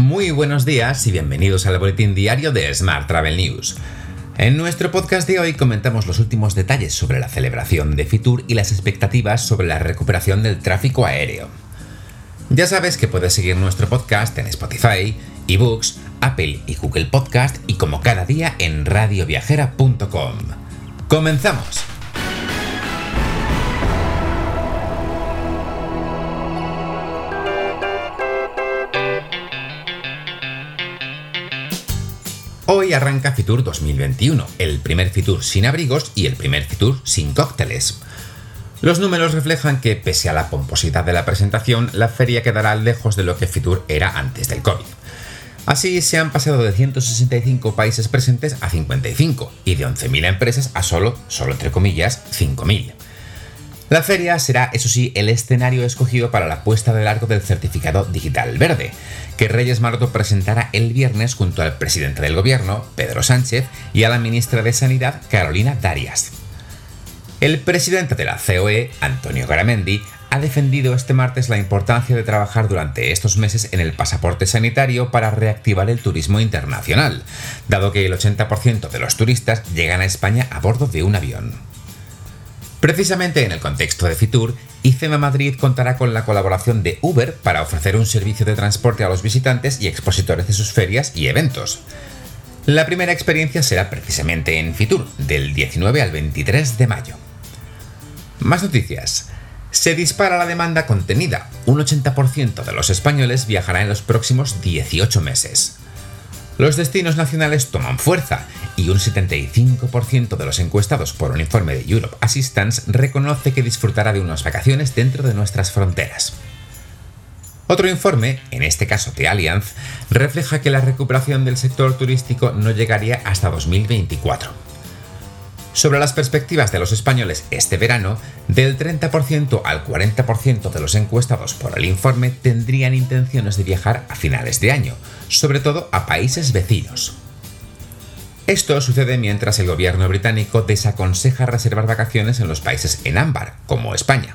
Muy buenos días y bienvenidos al boletín diario de Smart Travel News. En nuestro podcast de hoy comentamos los últimos detalles sobre la celebración de Fitur y las expectativas sobre la recuperación del tráfico aéreo. Ya sabes que puedes seguir nuestro podcast en Spotify, eBooks, Apple y Google Podcast y como cada día en radioviajera.com. ¡Comenzamos! Hoy arranca Fitur 2021, el primer Fitur sin abrigos y el primer Fitur sin cócteles. Los números reflejan que, pese a la pomposidad de la presentación, la feria quedará lejos de lo que Fitur era antes del COVID. Así se han pasado de 165 países presentes a 55 y de 11.000 empresas a solo, solo entre comillas, 5.000. La feria será, eso sí, el escenario escogido para la puesta de largo del certificado digital verde, que Reyes Maroto presentará el viernes junto al presidente del gobierno, Pedro Sánchez, y a la ministra de Sanidad, Carolina Darias. El presidente de la COE, Antonio Garamendi, ha defendido este martes la importancia de trabajar durante estos meses en el pasaporte sanitario para reactivar el turismo internacional, dado que el 80% de los turistas llegan a España a bordo de un avión. Precisamente en el contexto de Fitur, IFEMA Madrid contará con la colaboración de Uber para ofrecer un servicio de transporte a los visitantes y expositores de sus ferias y eventos. La primera experiencia será precisamente en Fitur, del 19 al 23 de mayo. Más noticias. Se dispara la demanda contenida. Un 80% de los españoles viajará en los próximos 18 meses. Los destinos nacionales toman fuerza y un 75% de los encuestados por un informe de Europe Assistance reconoce que disfrutará de unas vacaciones dentro de nuestras fronteras. Otro informe, en este caso de Allianz, refleja que la recuperación del sector turístico no llegaría hasta 2024. Sobre las perspectivas de los españoles este verano, del 30% al 40% de los encuestados por el informe tendrían intenciones de viajar a finales de año, sobre todo a países vecinos. Esto sucede mientras el gobierno británico desaconseja reservar vacaciones en los países en ámbar, como España.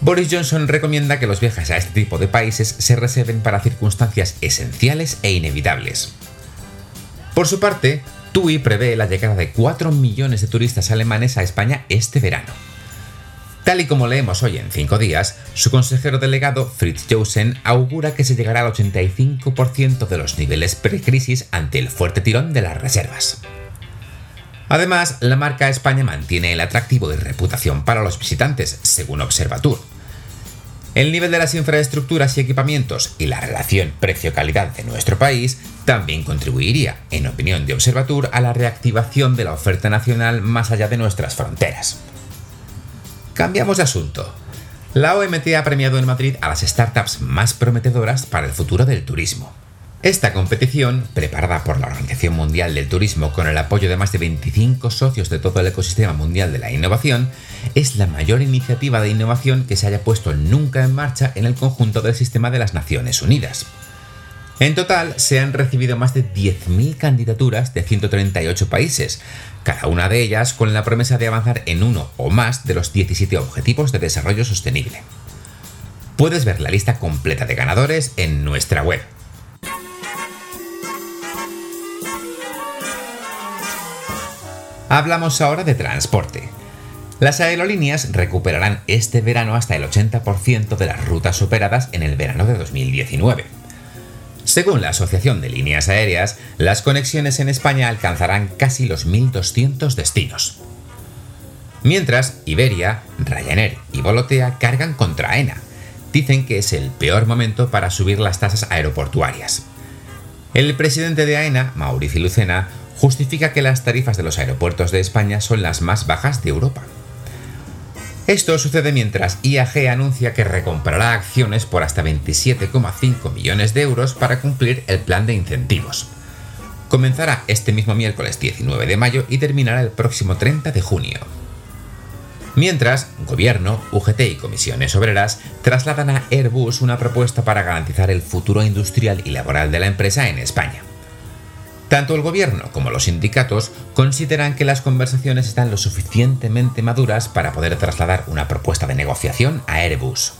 Boris Johnson recomienda que los viajes a este tipo de países se reserven para circunstancias esenciales e inevitables. Por su parte, TUI prevé la llegada de 4 millones de turistas alemanes a España este verano. Tal y como leemos hoy en 5 días, su consejero delegado Fritz Jousen augura que se llegará al 85% de los niveles precrisis ante el fuerte tirón de las reservas. Además, la marca España mantiene el atractivo de reputación para los visitantes, según Observatur. El nivel de las infraestructuras y equipamientos y la relación precio-calidad de nuestro país también contribuiría, en opinión de Observatur, a la reactivación de la oferta nacional más allá de nuestras fronteras. Cambiamos de asunto. La OMT ha premiado en Madrid a las startups más prometedoras para el futuro del turismo. Esta competición, preparada por la Organización Mundial del Turismo con el apoyo de más de 25 socios de todo el ecosistema mundial de la innovación, es la mayor iniciativa de innovación que se haya puesto nunca en marcha en el conjunto del sistema de las Naciones Unidas. En total se han recibido más de 10.000 candidaturas de 138 países, cada una de ellas con la promesa de avanzar en uno o más de los 17 Objetivos de Desarrollo Sostenible. Puedes ver la lista completa de ganadores en nuestra web. Hablamos ahora de transporte. Las aerolíneas recuperarán este verano hasta el 80% de las rutas operadas en el verano de 2019. Según la Asociación de Líneas Aéreas, las conexiones en España alcanzarán casi los 1.200 destinos. Mientras, Iberia, Ryanair y Volotea cargan contra AENA. Dicen que es el peor momento para subir las tasas aeroportuarias. El presidente de AENA, Mauricio Lucena, justifica que las tarifas de los aeropuertos de España son las más bajas de Europa. Esto sucede mientras IAG anuncia que recomprará acciones por hasta 27,5 millones de euros para cumplir el plan de incentivos. Comenzará este mismo miércoles 19 de mayo y terminará el próximo 30 de junio. Mientras, Gobierno, UGT y comisiones obreras trasladan a Airbus una propuesta para garantizar el futuro industrial y laboral de la empresa en España. Tanto el gobierno como los sindicatos consideran que las conversaciones están lo suficientemente maduras para poder trasladar una propuesta de negociación a Airbus.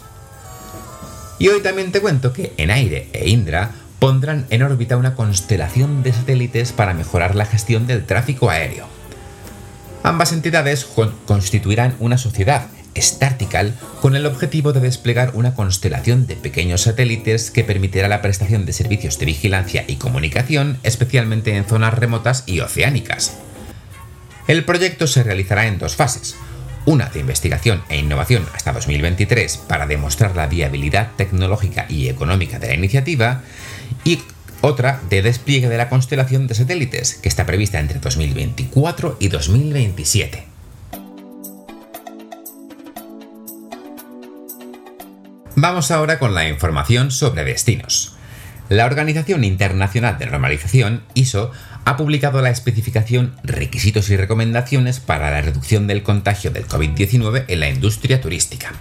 Y hoy también te cuento que en Aire e Indra pondrán en órbita una constelación de satélites para mejorar la gestión del tráfico aéreo. Ambas entidades constituirán una sociedad, Startical, con el objetivo de desplegar una constelación de pequeños satélites que permitirá la prestación de servicios de vigilancia y comunicación, especialmente en zonas remotas y oceánicas. El proyecto se realizará en dos fases. Una de investigación e innovación hasta 2023 para demostrar la viabilidad tecnológica y económica de la iniciativa y otra de despliegue de la constelación de satélites, que está prevista entre 2024 y 2027. Vamos ahora con la información sobre destinos. La Organización Internacional de Normalización, ISO, ha publicado la especificación Requisitos y Recomendaciones para la reducción del contagio del COVID-19 en la industria turística.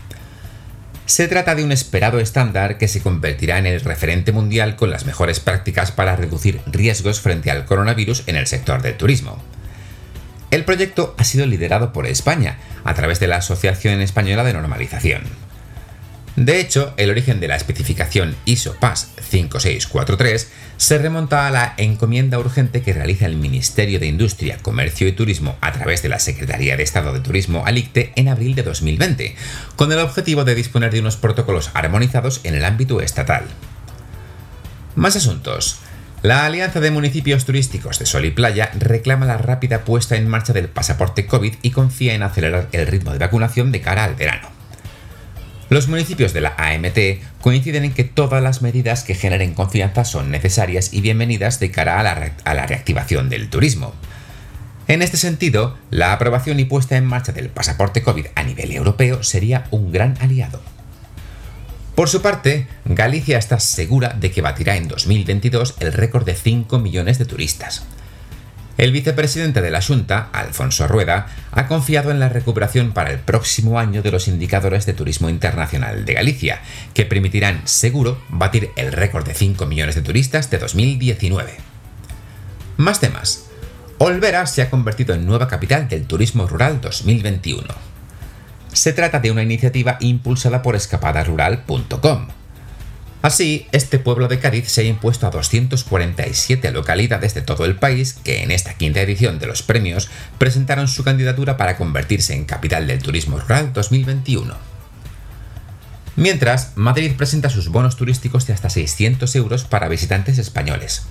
Se trata de un esperado estándar que se convertirá en el referente mundial con las mejores prácticas para reducir riesgos frente al coronavirus en el sector del turismo. El proyecto ha sido liderado por España, a través de la Asociación Española de Normalización. De hecho, el origen de la especificación ISO PAS 5643 se remonta a la encomienda urgente que realiza el Ministerio de Industria, Comercio y Turismo a través de la Secretaría de Estado de Turismo ALICTE en abril de 2020, con el objetivo de disponer de unos protocolos armonizados en el ámbito estatal. Más asuntos. La Alianza de Municipios Turísticos de Sol y Playa reclama la rápida puesta en marcha del pasaporte COVID y confía en acelerar el ritmo de vacunación de cara al verano. Los municipios de la AMT coinciden en que todas las medidas que generen confianza son necesarias y bienvenidas de cara a la, reactivación del turismo. En este sentido, la aprobación y puesta en marcha del pasaporte COVID a nivel europeo sería un gran aliado. Por su parte, Galicia está segura de que batirá en 2022 el récord de 5 millones de turistas. El vicepresidente de la Junta, Alfonso Rueda, ha confiado en la recuperación para el próximo año de los indicadores de turismo internacional de Galicia, que permitirán, seguro, batir el récord de 5 millones de turistas de 2019. Más temas. Olvera se ha convertido en nueva capital del turismo rural 2021. Se trata de una iniciativa impulsada por escapadarural.com, Así, este pueblo de Cádiz se ha impuesto a 247 localidades de todo el país que en esta quinta edición de los premios presentaron su candidatura para convertirse en capital del turismo rural 2021. Mientras, Madrid presenta sus bonos turísticos de hasta 600 euros para visitantes españoles.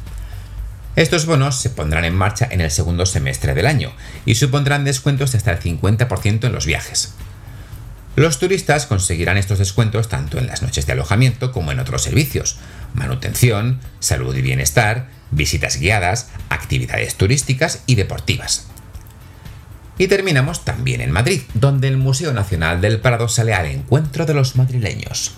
Estos bonos se pondrán en marcha en el segundo semestre del año y supondrán descuentos de hasta el 50% en los viajes. Los turistas conseguirán estos descuentos tanto en las noches de alojamiento como en otros servicios, manutención, salud y bienestar, visitas guiadas, actividades turísticas y deportivas. Y terminamos también en Madrid, donde el Museo Nacional del Prado sale al encuentro de los madrileños.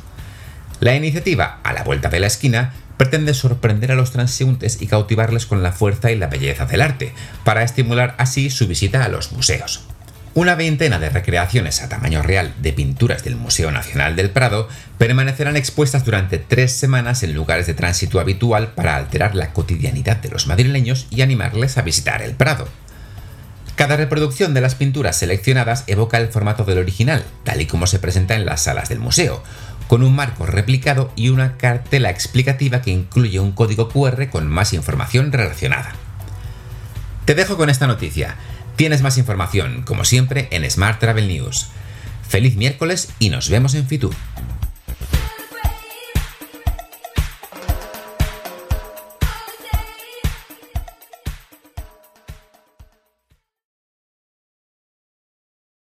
La iniciativa, a la vuelta de la esquina, pretende sorprender a los transeúntes y cautivarles con la fuerza y la belleza del arte, para estimular así su visita a los museos. Una veintena de recreaciones a tamaño real de pinturas del Museo Nacional del Prado permanecerán expuestas durante tres semanas en lugares de tránsito habitual para alterar la cotidianidad de los madrileños y animarles a visitar el Prado. Cada reproducción de las pinturas seleccionadas evoca el formato del original, tal y como se presenta en las salas del museo, con un marco replicado y una cartela explicativa que incluye un código QR con más información relacionada. Te dejo con esta noticia. Tienes más información, como siempre, en Smart Travel News. Feliz miércoles y nos vemos en Fitur.